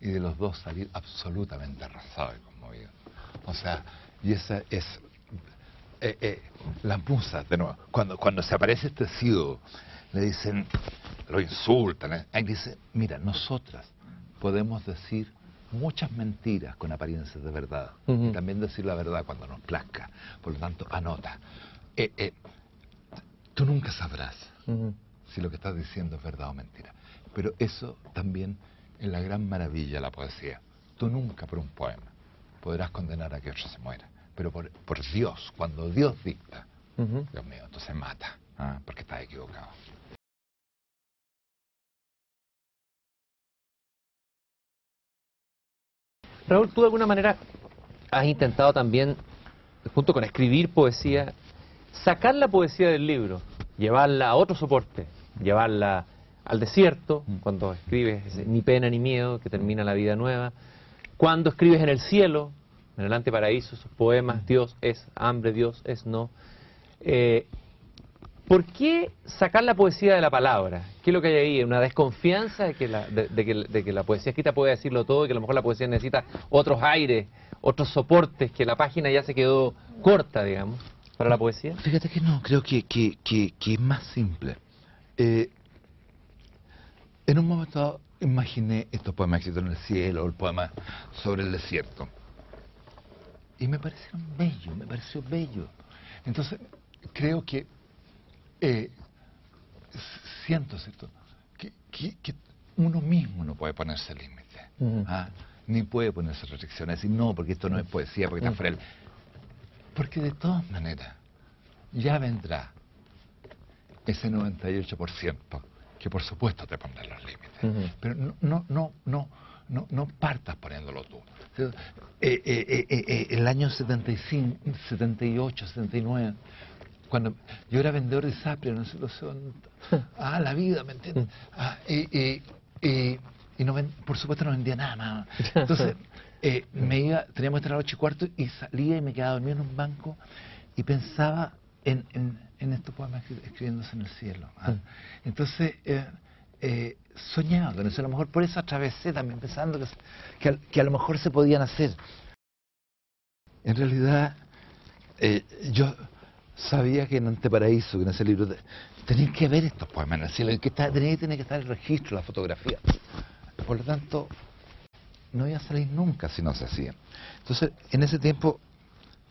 Y de los dos salir absolutamente arrasado y conmovido. O sea, y esa es eh, eh, la musa, de nuevo, cuando, cuando se aparece este ciego, le dicen, lo insultan, ¿eh? ahí dice, mira, nosotras podemos decir muchas mentiras con apariencias de verdad. Y también decir la verdad cuando nos plazca. Por lo tanto, anota. Eh, eh, tú nunca sabrás si lo que estás diciendo es verdad o mentira. Pero eso también es la gran maravilla de la poesía. tú nunca por un poema podrás condenar a que otro se muera, pero por, por Dios, cuando Dios dicta, Dios mío, entonces mata, ¿ah? porque estás equivocado. Raúl, tú de alguna manera has intentado también, junto con escribir poesía, sacar la poesía del libro, llevarla a otro soporte, llevarla al desierto, Mm. cuando escribes Ni pena ni miedo, que termina la vida nueva, cuando escribes en el cielo, en el anteparaíso, Mm. poemas, Dios es hambre, Dios es no. Eh, ¿Por qué sacar la poesía de la palabra? ¿Qué es lo que hay ahí? ¿Una desconfianza de que, la, de, de que, de la poesía escrita puede decirlo todo y que a lo mejor la poesía necesita otros aires, otros soportes, que la página ya se quedó corta, digamos, para la poesía? Fíjate que no, creo que, es más simple. Eh, en un momento imaginé estos poemas escritos en el cielo, el poema sobre el desierto. Y me parecieron bellos, me pareció bello. Entonces, creo que eh, siento, ¿cierto? Que, que, que uno mismo no puede ponerse límites. Ujú. ¿ah? Ni puede ponerse restricciones. Decir, no, porque esto no es poesía, porque está fuera. Porque de todas maneras, ya vendrá ese 98% que por supuesto te pondrá los límites. Pero no, no, no, no, no, no partas poniéndolo tú. Eh, eh, eh, eh, eh, el año 75, 78, 79, cuando yo era vendedor de sapio, no sé, sé dónde- [LAUGHS] Ah, la vida, ¿me entiendes? Ah, y, y- y- y no ven- por supuesto no vendía nada más. [LAUGHS] Entonces, eh, me iba, teníamos que estar a las ocho y cuarto y salía y me quedaba dormido en un banco y pensaba en, en, en estos poemas escri- escribiéndose en el cielo. ¿ah? Entonces, eh, eh, soñaba con eso. A lo mejor por eso atravesé también pensando que, que, a- que a lo mejor se podían hacer. En realidad, eh, yo sabía que en Anteparaíso, que en ese libro, te- tenía que ver estos poemas en que tenía, que estar el registro, la fotografía. Por lo tanto, no iba a salir nunca si no se hacía. Entonces, en ese tiempo,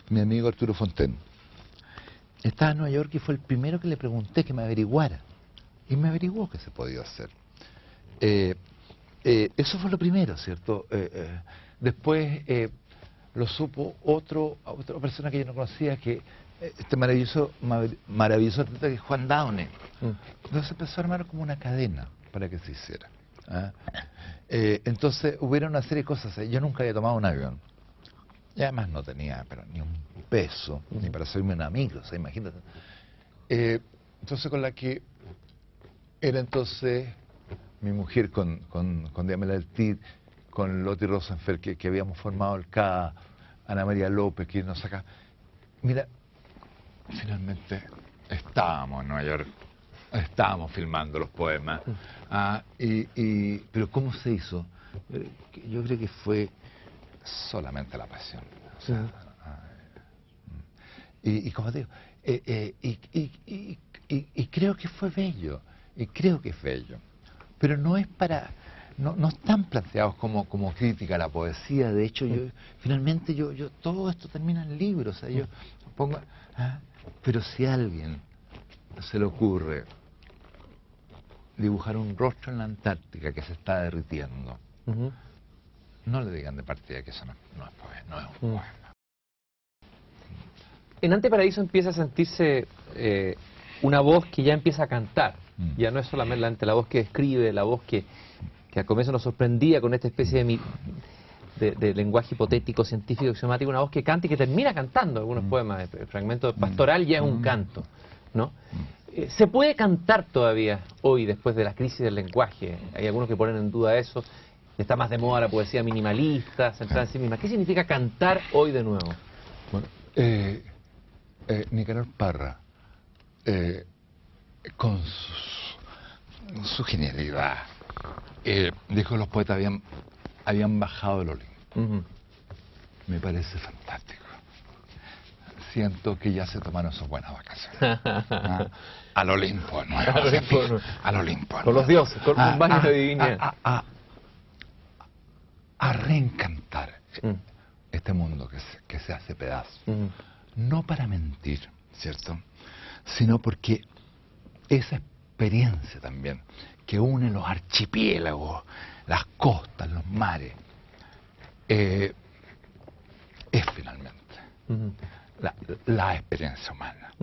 mi amigo Arturo Fonten estaba en Nueva York y fue el primero que le pregunté que me averiguara. Y me averiguó que se podía hacer. Eh, eh, eso fue lo primero, ¿cierto? Eh, eh, después lo supo otro, otra persona que yo no conocía, que este maravilloso, mar- maravilloso artista que es Juan Downey. Entonces empezó a armar como una cadena para que se hiciera. ¿ah? Eh, entonces hubiera una serie de cosas. eh, Yo nunca había tomado un avión. Y además no tenía pero ni un peso, ni para hacerme un amigo, o sea, imagínate. Eh, entonces con la que era entonces mi mujer con, con, con Diamela del Tid, con Loti Rosenfeld, que, que habíamos formado el CA, Ana María López, que nos saca. Mira, finalmente estábamos en Nueva York, estábamos filmando los poemas. Ah, y, y- pero ¿cómo se hizo? Eh, Yo creo que fue solamente la pasión. O sea, mm. y, y como te digo, eh, eh, y, creo que fue bello, y creo que es bello, pero no es para, no, no están planteados como, como crítica a la poesía, de hecho yo, finalmente yo, yo, todo esto termina en libros, o sea, yo pongo, ah, pero si a alguien se le ocurre dibujar un rostro en la Antártica que se está derritiendo, no le digan de partida que eso no, no es poema, no es un Mm. poema. En Anteparaíso empieza a sentirse eh, una voz que ya empieza a cantar. Mm. Ya no es solamente la voz que escribe, la voz que, que al comienzo nos sorprendía con esta especie de, mi- de, de lenguaje hipotético, científico, axiomático, una voz que canta y que termina cantando algunos poemas. El fragmento pastoral ya es un canto. ¿no? Eh, ¿Se puede cantar todavía hoy después de la crisis del lenguaje? Hay algunos que ponen en duda eso. Está más de moda la poesía minimalista, centrada en sí misma. ¿Qué significa cantar hoy de nuevo? Bueno, eh, eh, Nicanor Parra, eh, con su, su genialidad, eh, dijo que los poetas habían, habían bajado del Me parece fantástico. Siento que ya se tomaron sus buenas vacaciones. [LAUGHS] Ah, Al Olimpo, ¿no? Al Olimpo, [LAUGHS] no. Al Olimpo. Con los dioses, con un baño de divinidad. A, reencantar Mm. este mundo que se, que se hace pedazos. Ujú. no para mentir, ¿cierto? Sino porque esa experiencia también que une los archipiélagos, las costas, los mares, eh, es finalmente la, experiencia humana.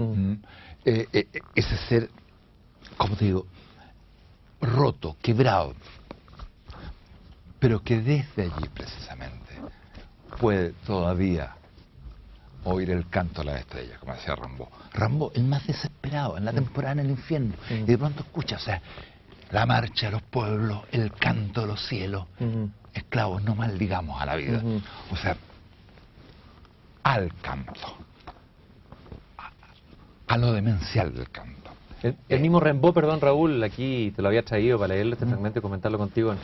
Eh, eh, ese ser, como te digo, roto, quebrado, pero que desde allí precisamente puede todavía oír el canto de las estrellas, como decía Rambo. Rambo, el más desesperado en la temporada en el infierno, y de pronto escucha, o sea, la marcha de los pueblos, el canto de los cielos, esclavos, no maldigamos a la vida. O sea, al canto, a, lo demencial del canto. El, mismo Rambo, perdón Raúl, aquí te lo había traído para leerlo este fragmento y comentarlo contigo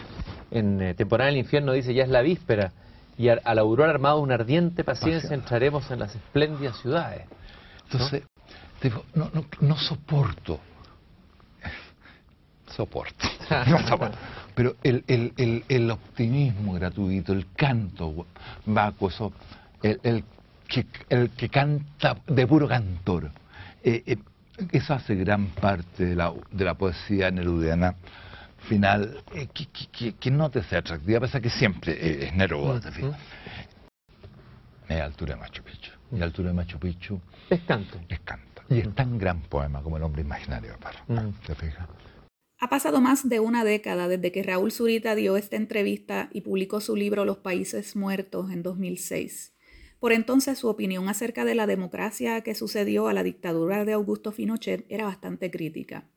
en, eh, Temporada del Infierno, dice, ya es la víspera, y al, aurora armado una ardiente paciencia entraremos en las espléndidas ciudades. Entonces, digo, no, no, no soporto [LAUGHS] soporto. [LAUGHS] Pero el, el, el, el, optimismo gratuito, el canto vacuo, el, el, que, el que canta de puro cantor, eh, eh, eso hace gran parte de la, de la poesía nerudiana final, eh, que, que, que, no te sea atractiva, pese a que siempre es Neruda. Uh -huh. altura de Machu Picchu. Y altura de Machu Picchu... Es canto. Es canto. Y es tan gran poema como El hombre imaginario, para, ¿te fijas? Ha pasado más de una década desde que Raúl Zurita dio esta entrevista y publicó su libro Los Países Muertos en 2006. Por entonces su opinión acerca de la democracia que sucedió a la dictadura de Augusto Pinochet era bastante crítica.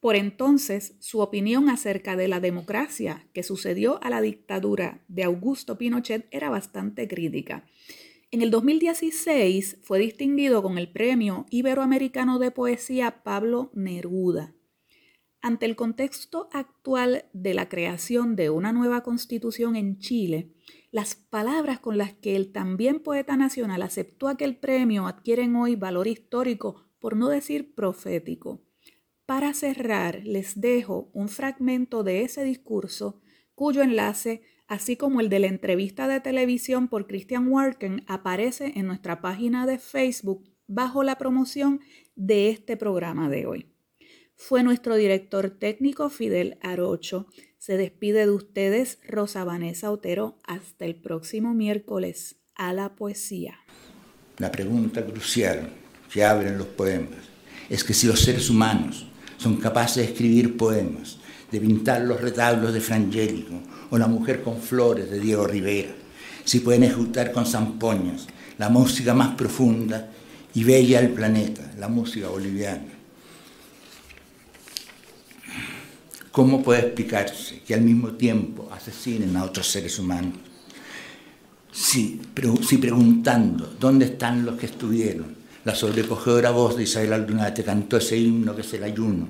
Por entonces su opinión acerca de la democracia que sucedió a la dictadura de Augusto Pinochet era bastante crítica. En el 2016 fue distinguido con el Premio Iberoamericano de Poesía Pablo Neruda. Ante el contexto actual de la creación de una nueva constitución en Chile, las palabras con las que el también poeta nacional aceptó aquel premio adquieren hoy valor histórico, por no decir profético. Para cerrar, les dejo un fragmento de ese discurso cuyo enlace, así como el de la entrevista de televisión por Christian Warken, aparece en nuestra página de Facebook bajo la promoción de este programa de hoy fue nuestro director técnico Fidel Arocho. Se despide de ustedes Rosa Vanessa Otero hasta el próximo miércoles a la poesía. La pregunta crucial que abren los poemas es que si los seres humanos son capaces de escribir poemas, de pintar los retablos de Frangélico o La mujer con flores de Diego Rivera, si pueden ejecutar con zampoñas la música más profunda y bella del planeta, la música boliviana, ¿Cómo puede explicarse que al mismo tiempo asesinen a otros seres humanos? Si, preguntando dónde están los que estuvieron, la sobrecogedora voz de Isabel Aldunate cantó ese himno que es el ayuno,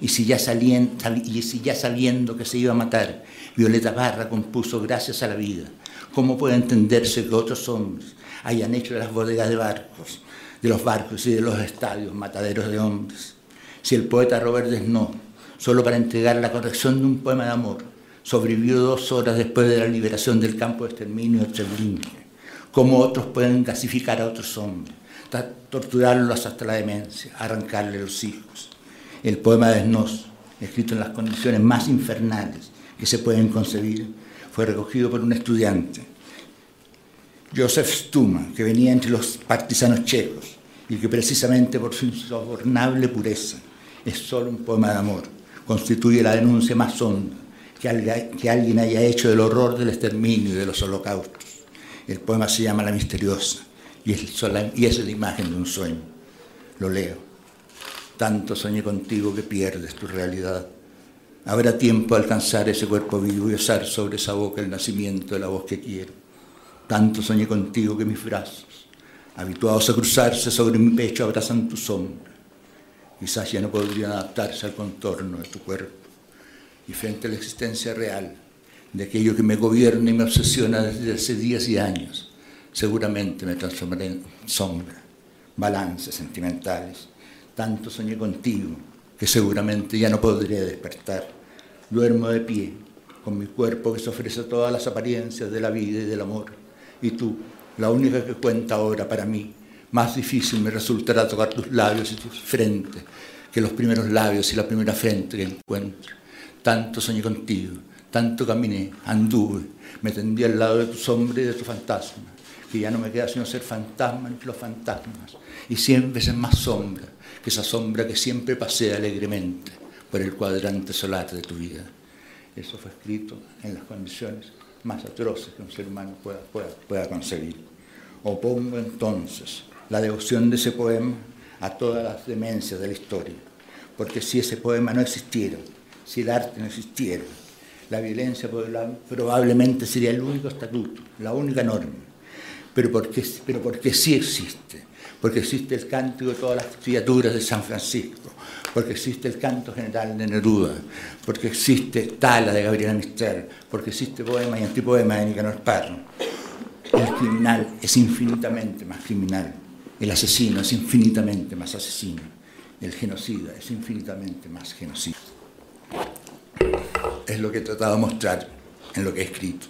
y si, ya y si ya sabiendo que se iba a matar, Violeta Parra compuso Gracias a la vida, ¿cómo puede entenderse que otros hombres hayan hecho las bodegas de barcos, de los barcos y de los estadios mataderos de hombres? Si el poeta Robert Desnaux solo para entregar la corrección de un poema de amor. Sobrevivió dos horas después de la liberación del campo de exterminio de Treblinka. Cómo otros pueden gasificar a otros hombres, torturarlos hasta la demencia, arrancarle los hijos. El poema de Snoz, escrito en las condiciones más infernales que se pueden concebir, fue recogido por un estudiante, Josef Stuma, que venía entre los partisanos checos y que precisamente por su insobornable pureza es solo un poema de amor constituye la denuncia más honda que, alguien haya hecho del horror del exterminio y de los holocaustos. El poema se llama La Misteriosa y es, la imagen de un sueño. Lo leo. Tanto soñé contigo que pierdes tu realidad. Habrá tiempo de alcanzar ese cuerpo vivo y osar sobre esa boca el nacimiento de la voz que quiero. Tanto soñé contigo que mis brazos, habituados a cruzarse sobre mi pecho, abrazan tu sombra quizás ya no podrían adaptarse al contorno de tu cuerpo. Y frente a la existencia real de aquello que me gobierna y me obsesiona desde hace días y años, seguramente me transformaré en sombra, balances sentimentales. Tanto soñé contigo que seguramente ya no podría despertar. Duermo de pie, con mi cuerpo que se ofrece todas las apariencias de la vida y del amor. Y tú, la única que cuenta ahora para mí, más difícil me resultará tocar tus labios y tus frentes que los primeros labios y la primera frente que encuentro. Tanto soñé contigo, Tanto caminé, anduve, me tendí al lado de tu sombra y de tu fantasma, que ya no me queda sino ser fantasma entre los fantasmas, y cien veces más sombra que esa sombra que siempre pasea alegremente por el cuadrante solar de tu vida. Eso fue escrito en las condiciones más atroces que un ser humano pueda, pueda, pueda concebir. Opongo entonces la devoción de ese poema a todas las demencias de la historia, porque si ese poema no existiera, si el arte no existiera, la violencia probablemente sería el único estatuto, la única norma, pero porque, pero porque sí existe, porque existe el cántico de todas las criaturas de San Francisco, porque existe el canto general de Neruda, porque existe Tala de Gabriela Mistral, porque existe poema y antipoema de Nicanor Parro. El criminal es infinitamente más criminal, el asesino es infinitamente más asesino, el genocida es infinitamente más genocida. Es lo que he tratado de mostrar en lo que he escrito.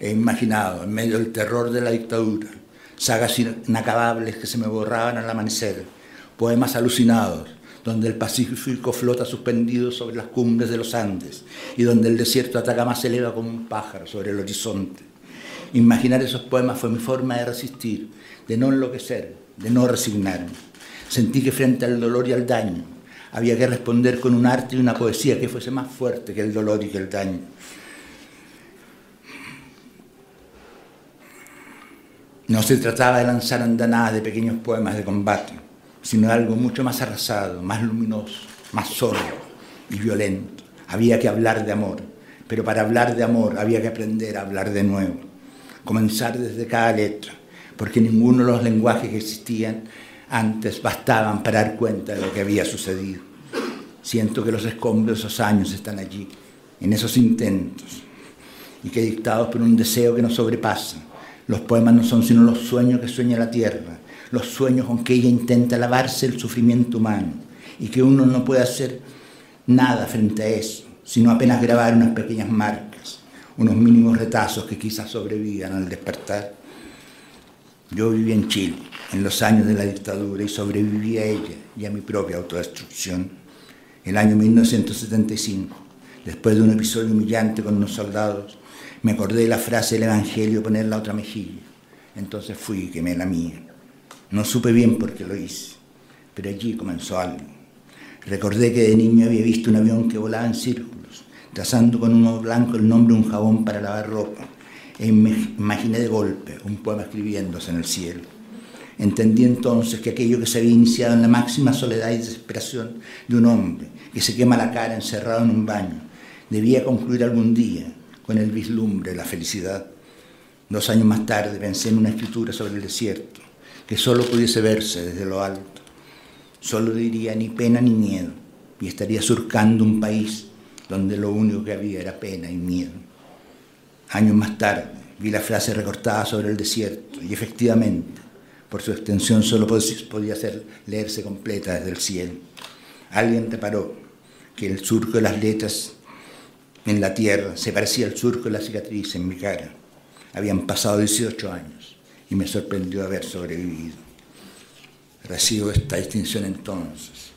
He imaginado, en medio del terror de la dictadura, sagas inacabables que se me borraban al amanecer, poemas alucinados, donde el Pacífico flota suspendido sobre las cumbres de los Andes y donde el desierto de Atacama se eleva como un pájaro sobre el horizonte. Imaginar esos poemas fue mi forma de resistir, de no enloquecer, de no resignarme. Sentí que frente al dolor y al daño había que responder con un arte y una poesía que fuese más fuerte que el dolor y que el daño. No se trataba de lanzar andanadas de pequeños poemas de combate, sino de algo mucho más arrasado, más luminoso, más solo y violento. Había que hablar de amor, pero para hablar de amor había que aprender a hablar de nuevo, comenzar desde cada letra, porque ninguno de los lenguajes que existían antes bastaban para dar cuenta de lo que había sucedido. Siento que los escombros de esos años están allí, en esos intentos, y que dictados por un deseo que nos sobrepasa. Los poemas no son sino los sueños que sueña la tierra, los sueños con que ella intenta lavarse el sufrimiento humano y que uno no puede hacer nada frente a eso, sino apenas grabar unas pequeñas marcas, unos mínimos retazos que quizás sobrevivan al despertar. Yo viví en Chile en los años de la dictadura y sobreviví a ella y a mi propia autodestrucción. El año 1975, después de un episodio humillante con unos soldados, me acordé de la frase del Evangelio poner la otra mejilla. Entonces fui y quemé la mía. No supe bien por qué lo hice, pero allí comenzó algo. Recordé que de niño había visto un avión que volaba en círculos, trazando con uno blanco el nombre de un jabón para lavar ropa, e imaginé de golpe un poema escribiéndose en el cielo. Entendí entonces que aquello que se había iniciado en la máxima soledad y desesperación de un hombre que se quema la cara encerrado en un baño debía concluir algún día con el vislumbre de la felicidad. Dos años más tarde pensé en una escritura sobre el desierto, que solo pudiese verse desde lo alto. Solo diría ni pena ni miedo, y estaría surcando un país donde lo único que había era pena y miedo. Años más tarde vi la frase recortada sobre el desierto, y efectivamente, por su extensión solo podía ser, leerse completa desde el cielo. Alguien reparó que el surco de las letras en la tierra se parecía al surco de la cicatriz en mi cara. Habían pasado 18 años y me sorprendió haber sobrevivido. Recibo esta distinción entonces,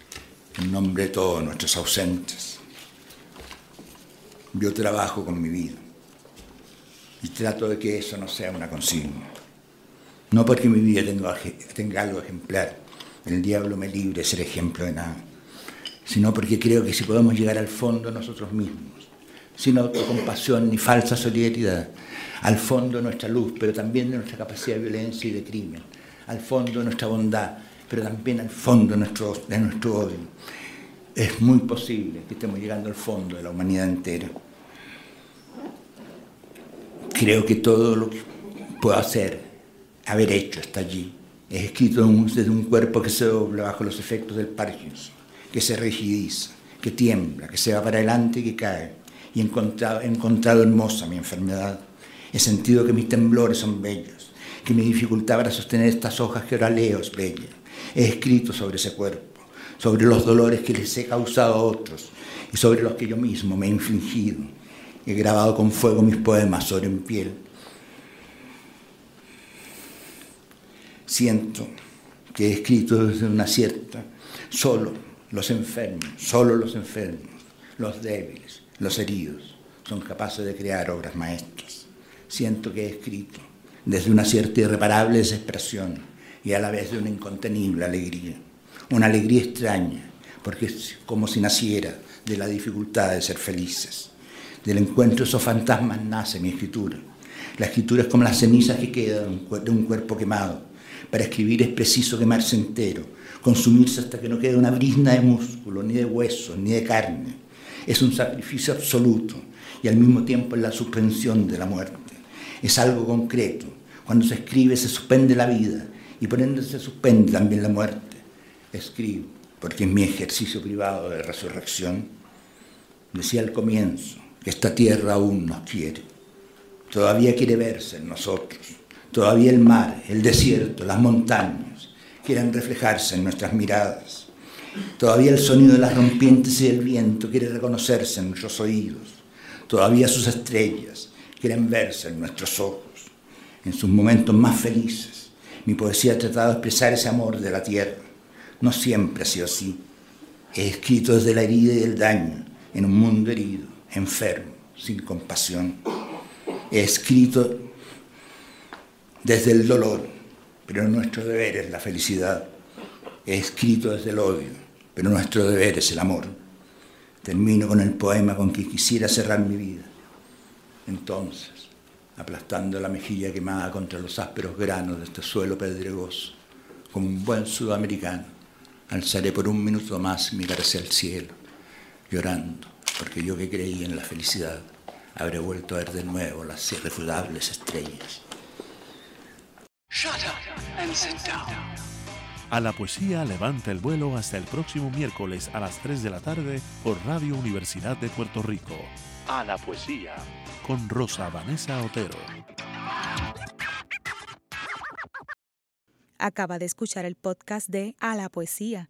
en nombre de todos nuestros ausentes. Yo trabajo con mi vida y trato de que eso no sea una consigna. No porque mi vida tenga, tenga algo ejemplar, el diablo me libre ser ejemplo de nada, sino porque creo que si podemos llegar al fondo nosotros mismos, sin autocompasión ni falsa solidaridad, al fondo de nuestra luz, pero también de nuestra capacidad de violencia y de crimen, al fondo de nuestra bondad, pero también al fondo nuestro, de nuestro odio. Es muy posible que estemos llegando al fondo de la humanidad entera. Creo que todo lo que puedo hacer, haber hecho, está allí. Es escrito desde un cuerpo que se dobla bajo los efectos del Parkinson, que se rigidiza, que tiembla, que se va para adelante y que cae. Y he encontrado, he encontrado hermosa mi enfermedad He sentido que mis temblores son bellos, que mi dificultad para sostener estas hojas que ahora leo es bella. He escrito sobre ese cuerpo, sobre los dolores que les he causado a otros y sobre los que yo mismo me he infligido. He grabado con fuego mis poemas sobre mi piel. Siento que he escrito desde una cierta, solo los enfermos, solo los enfermos, los débiles, los heridos, son capaces de crear obras maestras. Siento que he escrito desde una cierta irreparable desesperación y a la vez de una incontenible alegría. Una alegría extraña, porque es como si naciera de la dificultad de ser felices. Del encuentro esos fantasmas nace mi escritura. La escritura es como las cenizas que quedan de un cuerpo quemado. Para escribir es preciso quemarse entero, consumirse hasta que no quede una brisna de músculo, ni de hueso, ni de carne. Es un sacrificio absoluto y al mismo tiempo es la suspensión de la muerte. Es algo concreto. Cuando se escribe se suspende la vida y por ende se suspende también la muerte. Escribo porque es mi ejercicio privado de resurrección. Decía al comienzo esta tierra aún nos quiere. Todavía quiere verse en nosotros. Todavía el mar, el desierto, las montañas quieren reflejarse en nuestras miradas. Todavía el sonido de las rompientes y del viento quiere reconocerse en nuestros oídos. Todavía sus estrellas quieren verse en nuestros ojos. En sus momentos más felices, mi poesía ha tratado de expresar ese amor de la tierra. No siempre ha sido así. He escrito desde la herida y el daño, en un mundo herido, enfermo, sin compasión. He escrito desde el dolor, pero nuestro deber es la felicidad. He escrito desde el odio, pero nuestro deber es el amor. Termino con el poema con que quisiera cerrar mi vida. Entonces, aplastando la mejilla quemada contra los ásperos granos de este suelo pedregoso, como un buen sudamericano, alzaré por un minuto más mi cara hacia el cielo, llorando, porque yo que creí en la felicidad, habré vuelto a ver de nuevo las irrefutables estrellas. A la poesía levanta el vuelo hasta el próximo miércoles a las 3 de la tarde por Radio Universidad de Puerto Rico. A la poesía. Con Rosa Vanessa Otero. Acaba de escuchar el podcast de A la poesía.